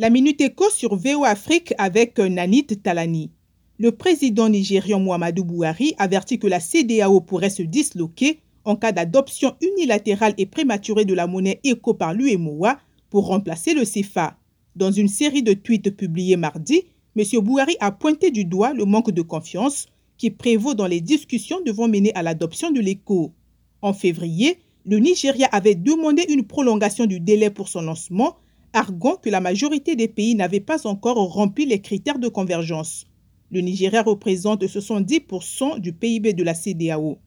La Minute Éco sur VO Afrique avec Nanit Talani. Le président nigérian Muhammadu Buhari avertit que la CDAO pourrait se disloquer en cas d'adoption unilatérale et prématurée de la monnaie éco par l'UMOA pour remplacer le CFA. Dans une série de tweets publiés mardi, M. Buhari a pointé du doigt le manque de confiance qui prévaut dans les discussions devant mener à l'adoption de l'éco. En février, le Nigeria avait demandé une prolongation du délai pour son lancement, arguant que la majorité des pays n'avaient pas encore rempli les critères de convergence. Le Nigeria représente 70% du PIB de la CDAO.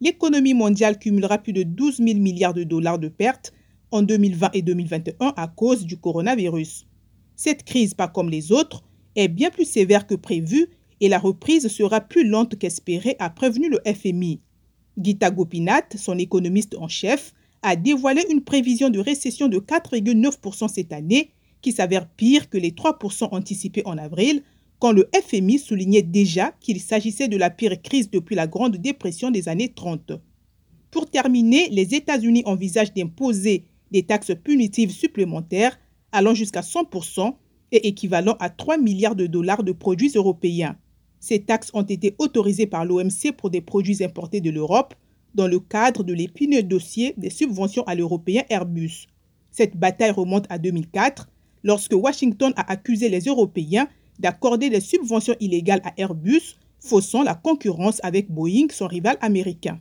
L'économie mondiale cumulera plus de 12 000 milliards de dollars de pertes en 2020 et 2021 à cause du coronavirus. Cette crise, pas comme les autres, est bien plus sévère que prévu et la reprise sera plus lente qu'espérée, a prévenu le FMI. Gita Gopinath, son économiste en chef, a dévoilé une prévision de récession de 4,9% cette année, qui s'avère pire que les 3% anticipés en avril, quand le FMI soulignait déjà qu'il s'agissait de la pire crise depuis la Grande Dépression des années 30. Pour terminer, les États-Unis envisagent d'imposer des taxes punitives supplémentaires allant jusqu'à 100% et équivalent à 3 milliards de dollars de produits européens. Ces taxes ont été autorisées par l'OMC pour des produits importés de l'Europe dans le cadre de l'épineux dossier des subventions à l'européen Airbus. Cette bataille remonte à 2004, lorsque Washington a accusé les Européens d'accorder des subventions illégales à Airbus, faussant la concurrence avec Boeing, son rival américain.